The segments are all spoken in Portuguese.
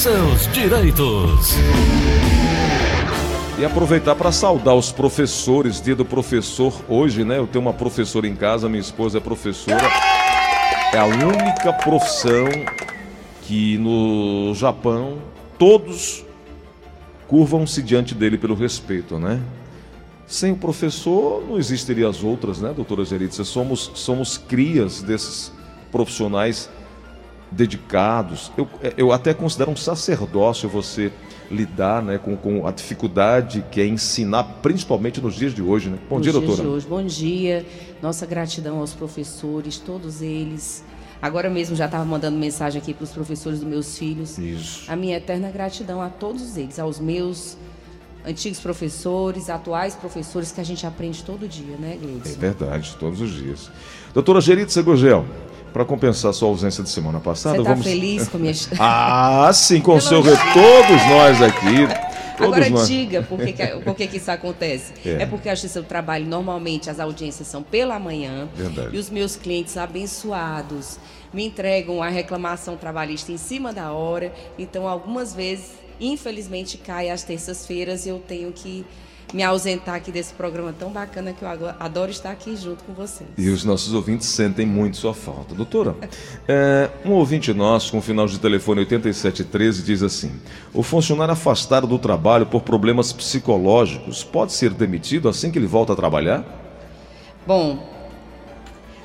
seus direitos. E aproveitar para saudar os professores, dia do professor hoje, né? Eu tenho uma professora em casa, minha esposa é professora. É a única profissão que no Japão todos curvam-se diante dele pelo respeito, né? Sem o professor não existiria as outras, né, doutora Geritza? Somos, somos crias desses profissionais dedicados. Eu, eu até considero um sacerdócio você lidar né, com, com a dificuldade que é ensinar, principalmente nos dias de hoje. Né? Bom nos dia, doutora. Hoje. Bom dia. Nossa gratidão aos professores, todos eles. Agora mesmo já estava mandando mensagem aqui para os professores dos meus filhos. Isso. A minha eterna gratidão a todos eles, aos meus antigos professores, atuais professores que a gente aprende todo dia, né, Gleudson? É verdade, todos os dias. Doutora Geritza Gurgel, para compensar sua ausência de semana passada, Você tá vamos. feliz com a minha. ah, sim, com o seu retorno. Todos nós aqui. Todos Agora nós. diga por que, que, por que, que isso acontece. É. É. porque a justiça do trabalho, normalmente, as audiências são pela manhã. Verdade. E os meus clientes abençoados me entregam a reclamação trabalhista em cima da hora. Então, algumas vezes, infelizmente, cai às terças-feiras e eu tenho que me ausentar aqui desse programa tão bacana que eu ado- adoro estar aqui junto com vocês. E os nossos ouvintes sentem muito sua falta. Doutora, é, um ouvinte nosso, com final de telefone 8713, diz assim: O funcionário afastado do trabalho por problemas psicológicos pode ser demitido assim que ele volta a trabalhar? Bom,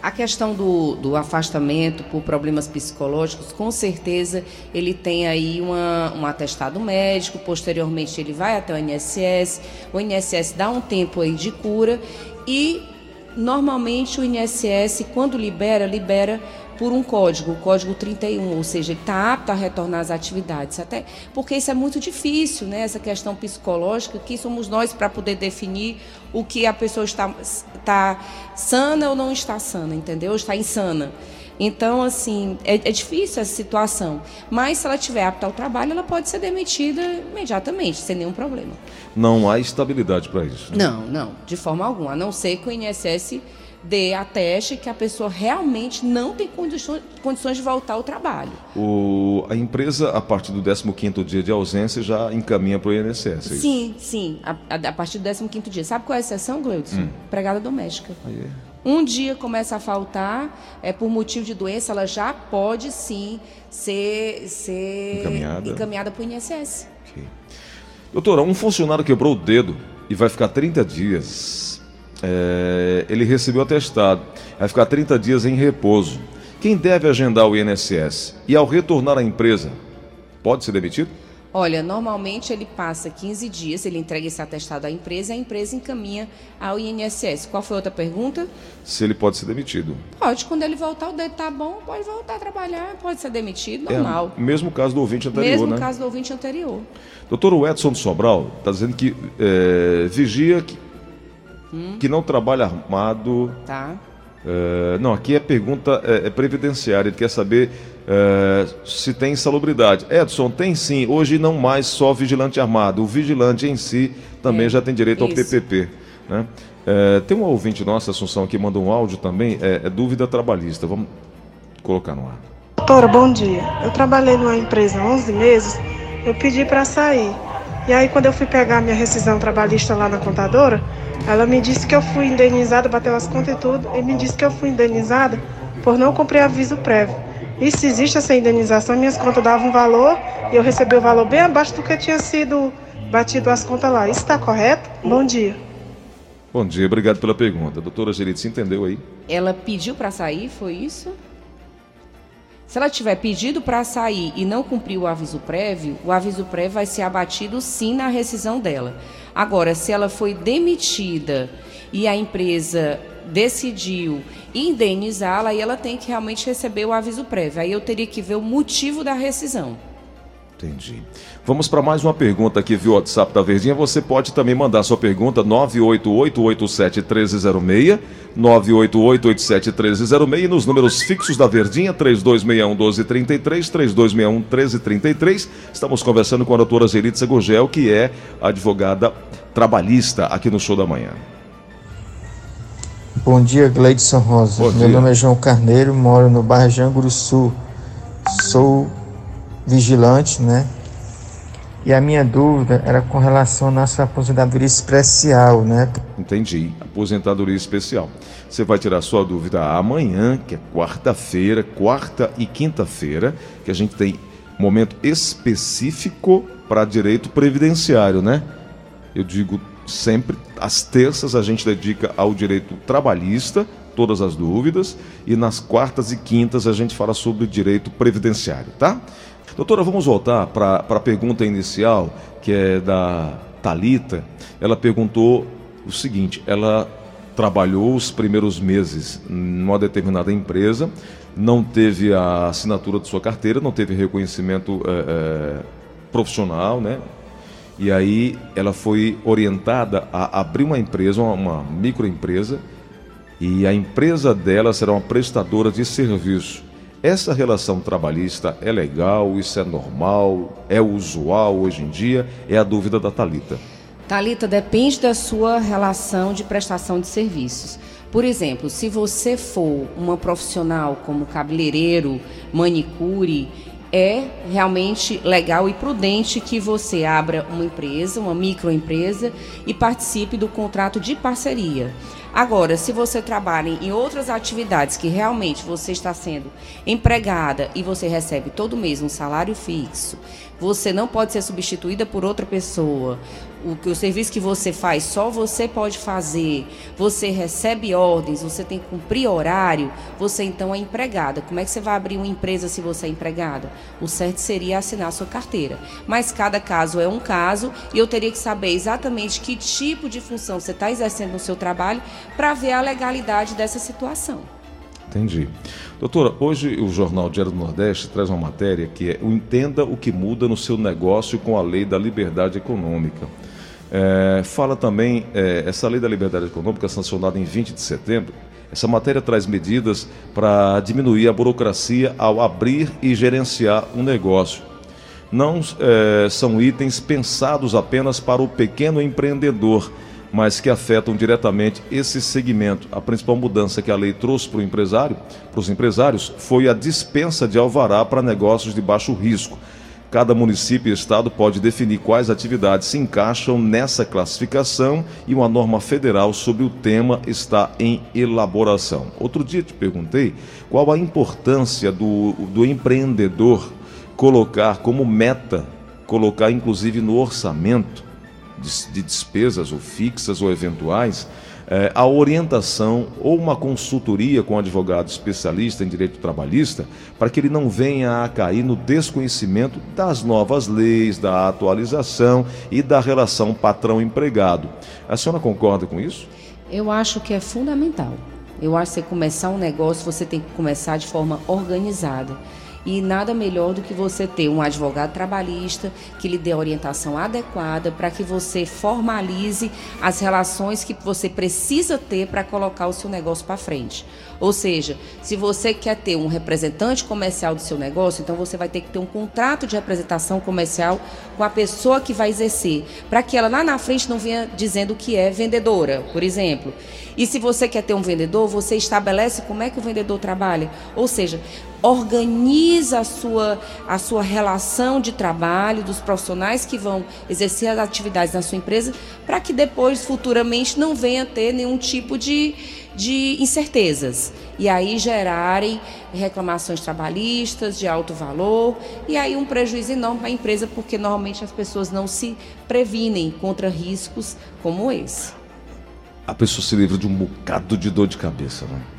a questão do, do afastamento por problemas psicológicos, com certeza ele tem aí uma, um atestado médico, posteriormente ele vai até o INSS, o INSS dá um tempo aí de cura e normalmente o INSS, quando libera, libera por um código, o código 31, ou seja, ele está apto a retornar às atividades. Até porque isso é muito difícil, né? Essa questão psicológica, que somos nós para poder definir o que a pessoa está, está sana ou não está sana, entendeu? Está insana. Então, assim, é, é difícil essa situação. Mas se ela tiver apta ao trabalho, ela pode ser demitida imediatamente, sem nenhum problema. Não há estabilidade para isso. né? Não, não, de forma alguma. A não ser que o INSS dê a teste que a pessoa realmente não tem condições, condições de voltar ao trabalho. O- a empresa, a partir do 15º dia de ausência, já encaminha para o INSS. é isso? Sim, sim. A, a- partir do 15º dia. Sabe qual é a exceção, Gleudson? Hum. Empregada doméstica. Aí é. Um dia começa a faltar, é por motivo de doença, ela já pode sim ser, ser Encaminhada. para o INSS. Ok. Doutora, um funcionário quebrou o dedo e vai ficar 30 dias. É, ele recebeu atestado, vai ficar 30 dias em repouso. Quem deve agendar o INSS? E ao retornar à empresa, pode ser demitido? Olha, normalmente ele passa 15 dias, ele entrega esse atestado à empresa e a empresa encaminha ao INSS. Qual foi a outra pergunta? Se ele pode ser demitido. Pode, quando ele voltar, o dedo tá bom, pode voltar a trabalhar, pode ser demitido, É normal. o mesmo caso do ouvinte anterior, Mesmo né? caso do ouvinte anterior. Doutor Edson Sobral está dizendo que é, vigia que, que não trabalha armado. Tá? É, não, aqui é pergunta é, é previdenciária. Ele quer saber é, se tem insalubridade. Edson, tem sim. Hoje não mais só vigilante armado. O vigilante em si também É, já tem direito ao isso. PPP. Né? É, tem uma ouvinte nossa, Assunção, que mandou um áudio também. É, é dúvida trabalhista. Vamos colocar no ar. Doutora, bom dia. Eu trabalhei numa empresa há 11 meses, eu pedi para sair. E aí, quando eu fui pegar minha rescisão trabalhista lá na contadora, ela me disse que eu fui indenizada, bateu as contas e tudo, e me disse que eu fui indenizada por não cumprir aviso prévio. E se existe essa indenização, minhas contas davam um valor e eu recebi o valor bem abaixo do que tinha sido batido as contas lá. Isso está correto? Bom dia. Bom dia, obrigado pela pergunta. Doutora Gerite, você entendeu aí? Ela pediu para sair, foi isso? Se ela tiver pedido para sair e não cumprir o aviso prévio, o aviso prévio vai ser abatido sim na rescisão dela. Agora, se ela foi demitida e a empresa decidiu indenizá-la, aí ela tem que realmente receber o aviso prévio. Aí eu teria que ver o motivo da rescisão. Entendi. Vamos para mais uma pergunta aqui via WhatsApp da Verdinha. Você pode também mandar sua pergunta 988-87-1306, 988-87-1306 e nos números fixos da Verdinha, 3261-1233, 3261-1333. Estamos conversando com a doutora Geritza Gurgel, que é advogada trabalhista aqui no Show da Manhã. Bom dia, Gleidson Rosa. Bom Meu dia. nome é João Carneiro, moro no bairro Janguru Sul. Sou vigilante, né? E a minha dúvida era com relação à nossa aposentadoria especial, né? Entendi. Aposentadoria especial. Você vai tirar sua dúvida amanhã, que é quarta-feira, quarta e quinta-feira, que a gente tem momento específico para direito previdenciário, né? Eu digo sempre, às terças a gente dedica ao direito trabalhista, todas as dúvidas, e nas quartas e quintas a gente fala sobre direito previdenciário, tá? Doutora, vamos voltar para a pergunta inicial, que é da Talita. Ela perguntou o seguinte: ela trabalhou os primeiros meses numa determinada empresa, não teve a assinatura de sua carteira, não teve reconhecimento é, é, profissional, né? E aí ela foi orientada a abrir uma empresa, uma, uma microempresa, e a empresa dela será uma prestadora de serviço. Essa relação trabalhista é legal, isso é normal, é usual hoje em dia? É a dúvida da Talita. Talita, depende da sua relação de prestação de serviços. Por exemplo, se você for uma profissional como cabeleireiro, manicure, é realmente legal e prudente que você abra uma empresa, uma microempresa e participe do contrato de parceria. Agora, se você trabalha em outras atividades que realmente você está sendo empregada e você recebe todo mês um salário fixo, você não pode ser substituída por outra pessoa. O, o serviço que você faz só você pode fazer. Você recebe ordens, você tem que cumprir horário. Você então é empregada. Como é que você vai abrir uma empresa se você é empregada? O certo seria assinar sua carteira. Mas cada caso é um caso e eu teria que saber exatamente que tipo de função você está exercendo no seu trabalho para ver a legalidade dessa situação. Entendi. Doutora, hoje o Jornal Diário do Nordeste traz uma matéria que é o Entenda o que muda no seu negócio com a lei da liberdade econômica. É, fala também, é, essa lei da liberdade econômica, sancionada em 20 de setembro, essa matéria traz medidas para diminuir a burocracia ao abrir e gerenciar um negócio. Não é, são itens pensados apenas para o pequeno empreendedor, mas que afetam diretamente esse segmento. A principal mudança que a lei trouxe para o empresário, para os empresários, foi a dispensa de alvará para negócios de baixo risco. Cada município e estado pode definir quais atividades se encaixam nessa classificação e uma norma federal sobre o tema está em elaboração. Outro dia te perguntei qual a importância do, do empreendedor colocar como meta, colocar inclusive no orçamento, de, de despesas ou fixas ou eventuais, é, a orientação ou uma consultoria com um advogado especialista em direito trabalhista para que ele não venha a cair no desconhecimento das novas leis, da atualização e da relação patrão-empregado. A senhora concorda com isso? Eu acho que é fundamental. Eu acho que você começar um negócio, você tem que começar de forma organizada. E nada melhor do que você ter um advogado trabalhista que lhe dê a orientação adequada para que você formalize as relações que você precisa ter para colocar o seu negócio para frente. Ou seja, se você quer ter um representante comercial do seu negócio, então você vai ter que ter um contrato de representação comercial com a pessoa que vai exercer, para que ela lá na frente não venha dizendo que é vendedora, por exemplo. E se você quer ter um vendedor, você estabelece como é que o vendedor trabalha. Ou seja, organiza a sua, a sua relação de trabalho dos profissionais que vão exercer as atividades na sua empresa, para que depois, futuramente, não venha ter nenhum tipo de, de incertezas. E aí gerarem reclamações trabalhistas de alto valor, e aí um prejuízo enorme para a empresa, porque normalmente as pessoas não se previnem contra riscos como esse. A pessoa se livra de um bocado de dor de cabeça, né?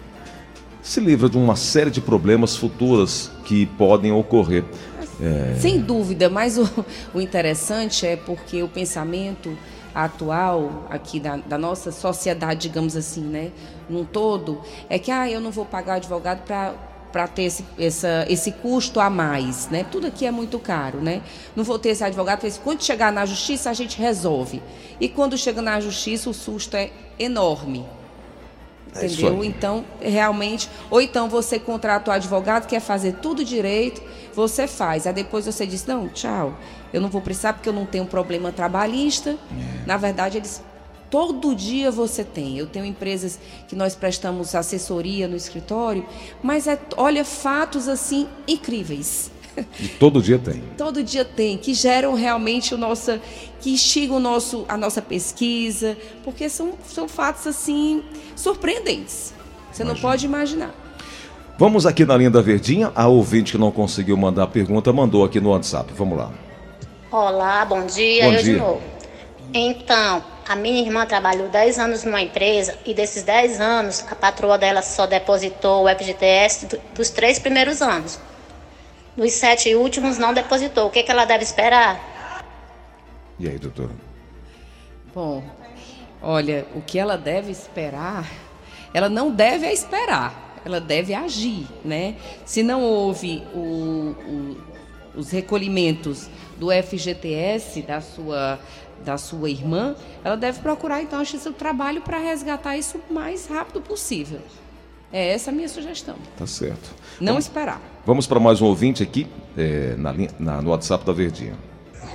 Se livra de uma série de problemas futuros que podem ocorrer. É... Sem dúvida, mas o, o, interessante é porque o pensamento atual aqui da, da, nossa sociedade, digamos assim, né, num todo, é que ah, eu não vou pagar advogado para para ter esse, essa, esse custo a mais, né? Tudo aqui é muito caro, né? Não vou ter esse advogado, porque quando chegar na justiça a gente resolve. E quando chega na justiça o susto é enorme, é entendeu? então, realmente, ou então você contrata o advogado, quer fazer tudo direito, você faz. Aí depois você diz: "Não, tchau. Eu não vou precisar porque eu não tenho problema trabalhista". É. Na verdade, eles todo dia você tem. Eu tenho empresas que nós prestamos assessoria no escritório, mas é, olha fatos assim incríveis. E todo dia tem. todo dia tem, que geram realmente o nosso, que instigam o nosso, a nossa pesquisa, porque são, são fatos assim surpreendentes. Você não Imagina. pode imaginar. Vamos aqui na linha da Verdinha. A ouvinte que não conseguiu mandar a pergunta mandou aqui no WhatsApp. Vamos lá. Olá, bom dia. Bom eu dia. de novo. Então, a minha irmã trabalhou 10 anos numa empresa e desses 10 anos a patroa dela só depositou o FGTS do- dos três primeiros anos. Dos sete últimos não depositou. O que, que ela deve esperar? E aí, doutor? Bom, olha, o que ela deve esperar, ela não deve esperar, ela deve agir, né? Se não houve o- o- os recolhimentos do FGTS da sua da sua irmã, ela deve procurar então a Justiça do Trabalho para resgatar isso o mais rápido possível. É essa a minha sugestão. Tá certo. Não esperar. Vamos para mais um ouvinte aqui é, na linha- na- no WhatsApp da Verdinha.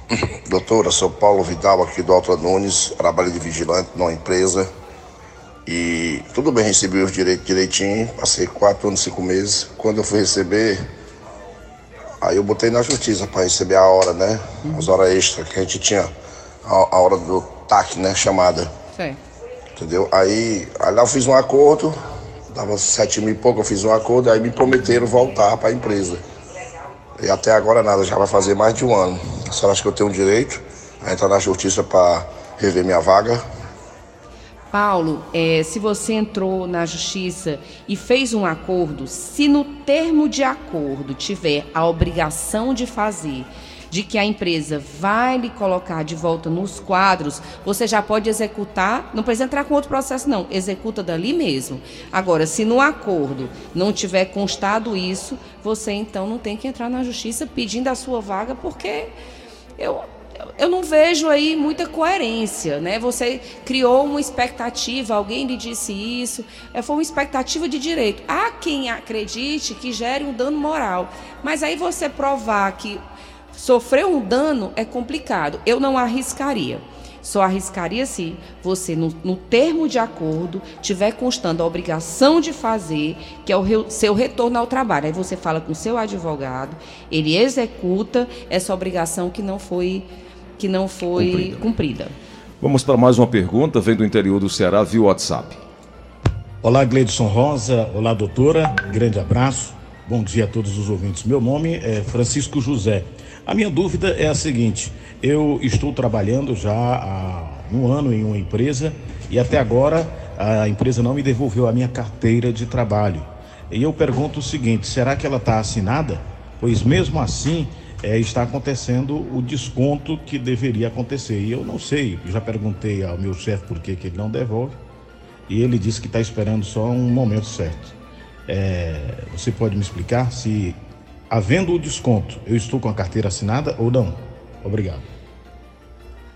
Doutora, sou Paulo Vidal aqui do Alto Nunes, trabalho de vigilante numa empresa. E tudo bem, recebi os direitos direitinho, passei quatro anos, cinco meses. Quando eu fui receber, aí eu botei na justiça para receber a hora, né? As horas extras que a gente tinha, a, a hora do TAC, né? Chamada. Certo. Entendeu? Aí, aí lá eu fiz um acordo, dava sete mil e pouco, eu fiz um acordo, aí me prometeram voltar para a empresa. E até agora nada, já vai fazer mais de um ano. A senhora acha que eu tenho direito a entrar na justiça para rever minha vaga? Paulo, é, se você entrou na justiça e fez um acordo, se no termo de acordo tiver a obrigação de fazer, de que a empresa vai lhe colocar de volta nos quadros, você já pode executar, não precisa entrar com outro processo, não, executa dali mesmo. Agora, se no acordo não tiver constado isso, você então não tem que entrar na justiça pedindo a sua vaga, porque eu, eu não vejo aí muita coerência, né? Você criou uma expectativa, alguém lhe disse isso, é, foi uma expectativa de direito. Há quem acredite que gere um dano moral, mas aí você provar que sofreu um dano é complicado. Eu não arriscaria. Só arriscaria se você, no, no termo de acordo, tiver constando a obrigação de fazer, que é o re- seu retorno ao trabalho. Aí você fala com o seu advogado, ele executa essa obrigação que não foi, que não foi Cumprida. cumprida. Vamos para mais uma pergunta, vem do interior do Ceará via WhatsApp. Olá, Gleidson Rosa. Olá, doutora. Grande abraço. Bom dia a todos os ouvintes. Meu nome é Francisco José. A minha dúvida é a seguinte: eu estou trabalhando já há um ano em uma empresa e até agora a empresa não me devolveu a minha carteira de trabalho. E eu pergunto o seguinte: será que ela está assinada? Pois mesmo assim eh, está acontecendo o desconto que deveria acontecer. E eu não sei. Já perguntei ao meu chefe por que, que ele não devolve e ele disse que está esperando só um momento certo. É, você pode me explicar se, havendo o desconto, eu estou com a carteira assinada ou não? Obrigado.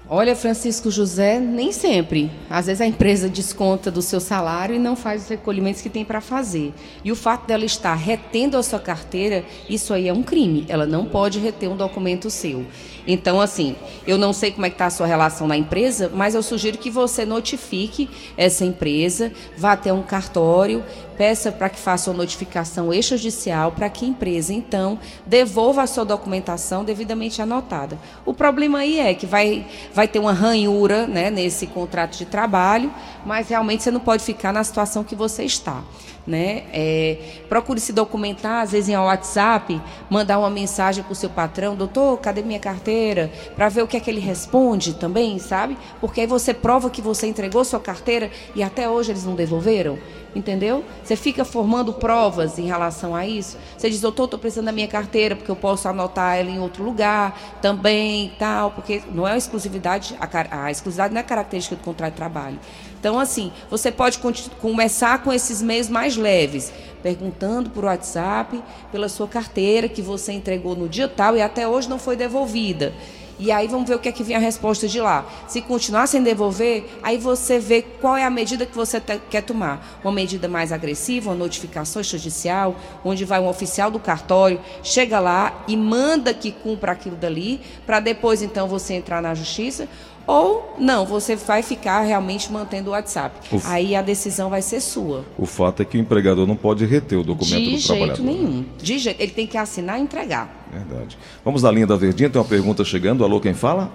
Olha, Francisco José, nem sempre. Às vezes a empresa desconta do seu salário e não faz os recolhimentos que tem para fazer. E o fato dela estar retendo a sua carteira, isso aí é um crime. Ela não pode reter um documento seu. Então, assim, eu não sei como é que está a sua relação na empresa, mas eu sugiro que você notifique essa empresa, vá até um cartório, peça para que faça uma notificação extrajudicial para que a empresa, então, devolva a sua documentação devidamente anotada. O problema aí é que vai, vai ter uma ranhura né, nesse contrato de trabalho, mas realmente você não pode ficar na situação que você está. Né? É, procure se documentar, às vezes em WhatsApp, mandar uma mensagem para o seu patrão, doutor, cadê minha carteira? Para ver o que é que ele responde também, sabe? Porque aí você prova que você entregou sua carteira e até hoje eles não devolveram. Entendeu? Você fica formando provas em relação a isso. Você diz, doutor, estou precisando da minha carteira, porque eu posso anotar ela em outro lugar também tal, porque não é exclusividade, a, a exclusividade não é característica do contrato de trabalho. Então, assim, você pode começar com esses meios mais leves, perguntando por WhatsApp pela sua carteira que você entregou no dia tal e até hoje não foi devolvida. E aí vamos ver o que é que vem a resposta de lá. Se continuar sem devolver, aí você vê qual é a medida que você quer tomar. Uma medida mais agressiva, uma notificação extrajudicial, onde vai um oficial do cartório, chega lá e manda que cumpra aquilo dali, para depois então você entrar na justiça. Ou não, você vai ficar realmente mantendo o WhatsApp. Uf. Aí a decisão vai ser sua. O fato é que o empregador não pode reter o documento De do jeito trabalhador. nenhum. De jeito. Ele tem que assinar e entregar. Verdade. Vamos na linha da Verdinha, tem uma pergunta chegando. Alô, quem fala?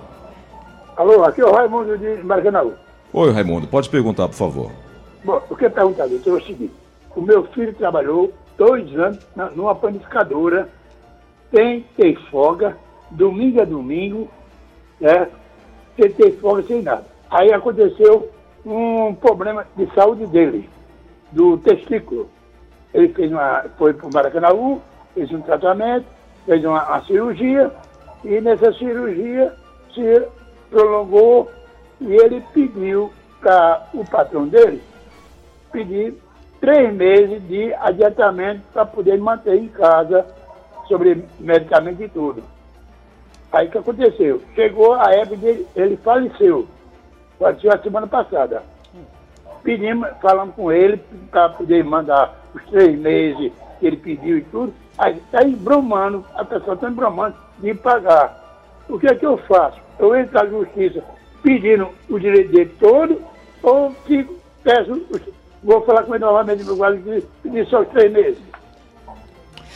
Alô, aqui é o Raimundo de Maracanaú. Oi, Raimundo, pode perguntar, por favor. Bom, eu quero perguntar, doutor, é o seguinte. O meu filho trabalhou dois anos na, numa panificadora, tem, tem folga, domingo a domingo, né? Sem ter folga, sem nada. Aí aconteceu um problema de saúde dele, do testículo. Ele fez uma, foi para o Maracanãú, fez um tratamento, fez uma, uma cirurgia, e nessa cirurgia se prolongou e ele pediu para o patrão dele pedir três meses de adiantamento para poder manter em casa sobre medicamento e tudo. Aí o que aconteceu? Chegou a época dele, ele faleceu. Faleceu a semana passada. Pedimos, falamos com ele para poder mandar os três meses que ele pediu e tudo. Aí está embromando, a pessoa está embromando de pagar. O que é que eu faço? Eu entro na justiça pedindo o direito dele todo ou fico, peço, vou falar com ele novamente no guarda pedir só os três meses.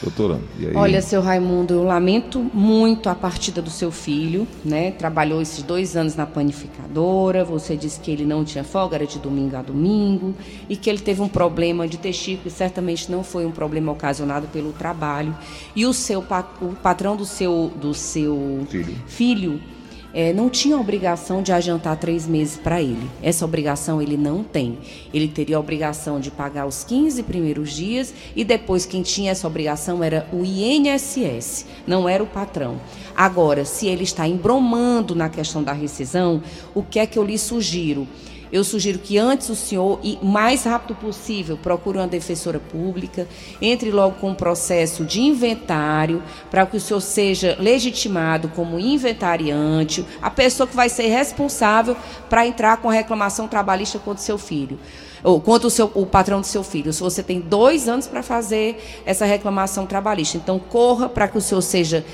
Doutora, e aí? Olha, seu Raimundo, eu lamento muito a partida do seu filho, né? Trabalhou esses dois anos na panificadora. Você disse que ele não tinha folga, era de domingo a domingo, e que ele teve um problema de testículo, e certamente não foi um problema ocasionado pelo trabalho. E o seu o patrão do seu do seu Filho. filho é, não tinha obrigação de adiantar três meses para ele. Essa obrigação ele não tem. Ele teria a obrigação de pagar os 15 primeiros dias e depois quem tinha essa obrigação era o INSS, não era o patrão. Agora, se ele está embromando na questão da rescisão, o que é que eu lhe sugiro? Eu sugiro que antes o senhor, e mais rápido possível, procure uma defensora pública, entre logo com um processo de inventário, para que o senhor seja legitimado como inventariante, a pessoa que vai ser responsável para entrar com a reclamação trabalhista contra o seu filho ou contra o, seu, o patrão do seu filho. Se você tem dois anos para fazer essa reclamação trabalhista, então corra para que o senhor seja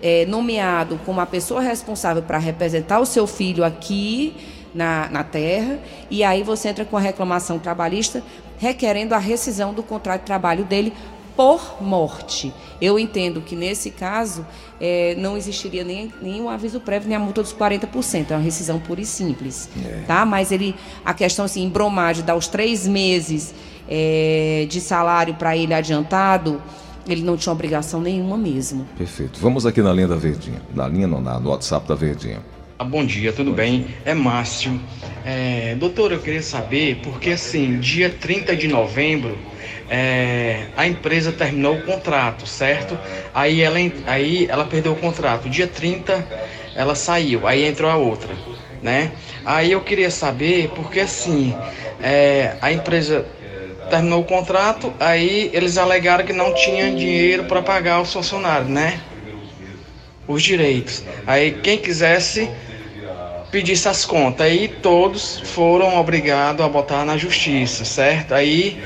é, nomeado como a pessoa responsável para representar o seu filho aqui na, na terra, e aí você entra com a reclamação trabalhista requerendo a rescisão do contrato de trabalho dele por morte. Eu entendo que nesse caso é, não existiria nem, nem um aviso prévio nem a multa dos 40%, é uma rescisão pura e simples. É. Tá? Mas ele, a questão assim, embromar de dar os três meses é, de salário para ele adiantado, ele não tinha obrigação nenhuma mesmo. Perfeito. Vamos aqui na linha da Verdinha. Na linha não, na, no WhatsApp da Verdinha. Ah, bom dia, tudo bem? É Márcio. É, doutor, eu queria saber, porque assim, dia 30 de novembro, é, a empresa terminou o contrato, certo? Aí ela, aí ela perdeu o contrato. Dia 30 ela saiu, aí entrou a outra, né? Aí eu queria saber, porque assim, é, a empresa terminou o contrato, aí eles alegaram que não tinha dinheiro para pagar os funcionários, né? Os direitos. Aí quem quisesse pedisse as contas. Aí todos foram obrigados a botar na justiça, certo? Aí,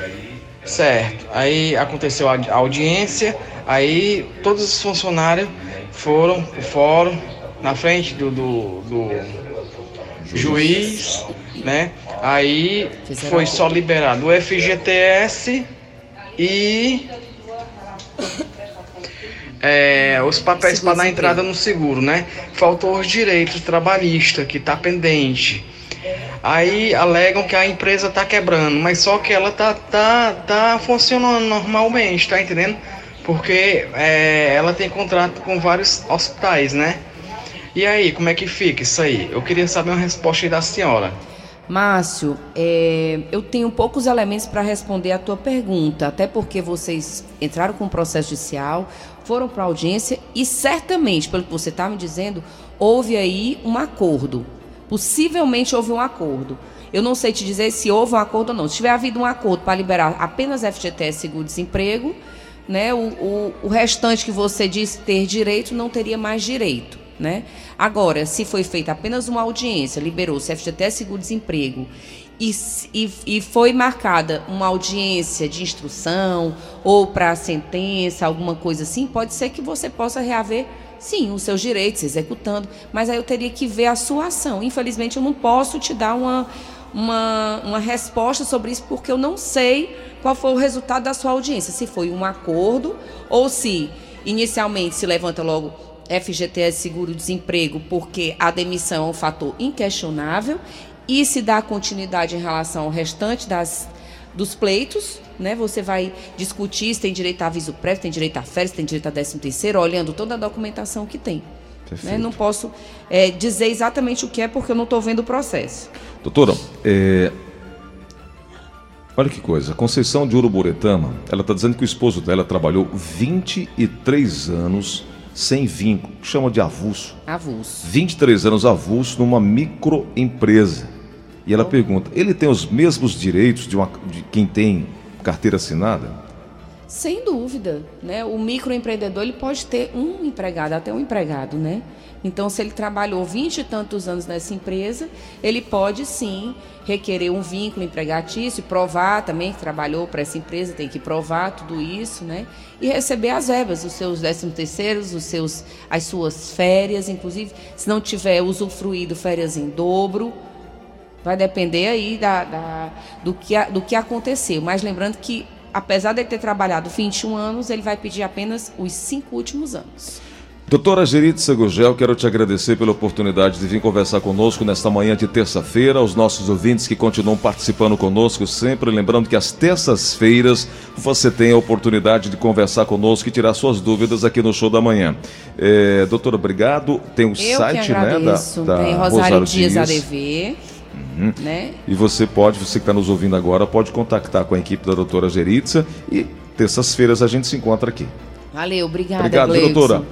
certo. Aí aconteceu a audiência, aí todos os funcionários foram pro fórum, na frente do, do, do juiz, né? Aí foi só liberado o FGTS e é, os papéis para dar entrada no seguro, né? Faltou os direitos trabalhistas, que tá pendente. Aí alegam que a empresa tá quebrando, mas só que ela tá, tá, tá funcionando normalmente, tá entendendo? Porque é, ela tem contrato com vários hospitais, né? E aí, como é que fica isso aí? Eu queria saber uma resposta aí da senhora. Márcio, é, eu tenho poucos elementos para responder a tua pergunta, até porque vocês entraram com o processo judicial, foram para audiência e certamente, pelo que você está me dizendo, houve aí um acordo. Possivelmente houve um acordo. Eu não sei te dizer se houve um acordo ou não. Se tiver havido um acordo para liberar apenas FGTS seguro-desemprego, né, o, o, o restante que você disse ter direito não teria mais direito. Né? Agora, se foi feita apenas uma audiência, liberou-se FGTS seguro-desemprego e, e, e, foi marcada uma audiência de instrução ou para sentença, alguma coisa assim, pode ser que você possa reaver, sim, os seus direitos, executando, mas aí eu teria que ver a sua ação. Infelizmente, eu não posso te dar uma, uma, uma resposta sobre isso, porque eu não sei qual foi o resultado da sua audiência, se foi um acordo ou se inicialmente se levanta logo FGTS seguro-desemprego, porque a demissão é um fator inquestionável e se dá continuidade em relação ao restante das, dos pleitos, né? Você vai discutir se tem direito a aviso prévio, tem direito a férias, se tem direito a décimo terceiro, olhando toda a documentação que tem. Né? Não posso é, dizer exatamente o que é porque eu não estou vendo o processo. Doutora, é... olha que coisa. Conceição de Uruburetama, ela está dizendo que o esposo dela trabalhou 23 anos sem vínculo, chama de avulso. Avulso. 23 anos avulso numa microempresa. E ela pergunta: ele tem os mesmos direitos de, uma, de quem tem carteira assinada? Sem dúvida, né? O microempreendedor ele pode ter um empregado, até um empregado, né? Então, se ele trabalhou vinte e tantos anos nessa empresa, ele pode sim requerer um vínculo empregatício, provar também que trabalhou para essa empresa, tem que provar tudo isso, né? E receber as verbas, os seus décimos terceiros, os seus, as suas férias, inclusive, se não tiver usufruído férias em dobro, vai depender aí da, da do, que, do que aconteceu. Mas lembrando que apesar de ele ter trabalhado 21 anos, ele vai pedir apenas os cinco últimos anos. Doutora Geritza Gugel, quero te agradecer pela oportunidade de vir conversar conosco nesta manhã de terça-feira, aos nossos ouvintes que continuam participando conosco sempre, lembrando que às terças-feiras você tem a oportunidade de conversar conosco e tirar suas dúvidas aqui no Show da Manhã. É, doutora, obrigado. Tem o site, né, da, da tem Rosário, Rosário Dias, Dias ADV. Uhum. Né? E você pode, você que está nos ouvindo agora, pode contactar com a equipe da doutora Geritza e terças-feiras a gente se encontra aqui. Valeu, obrigada, Obrigado, doutora.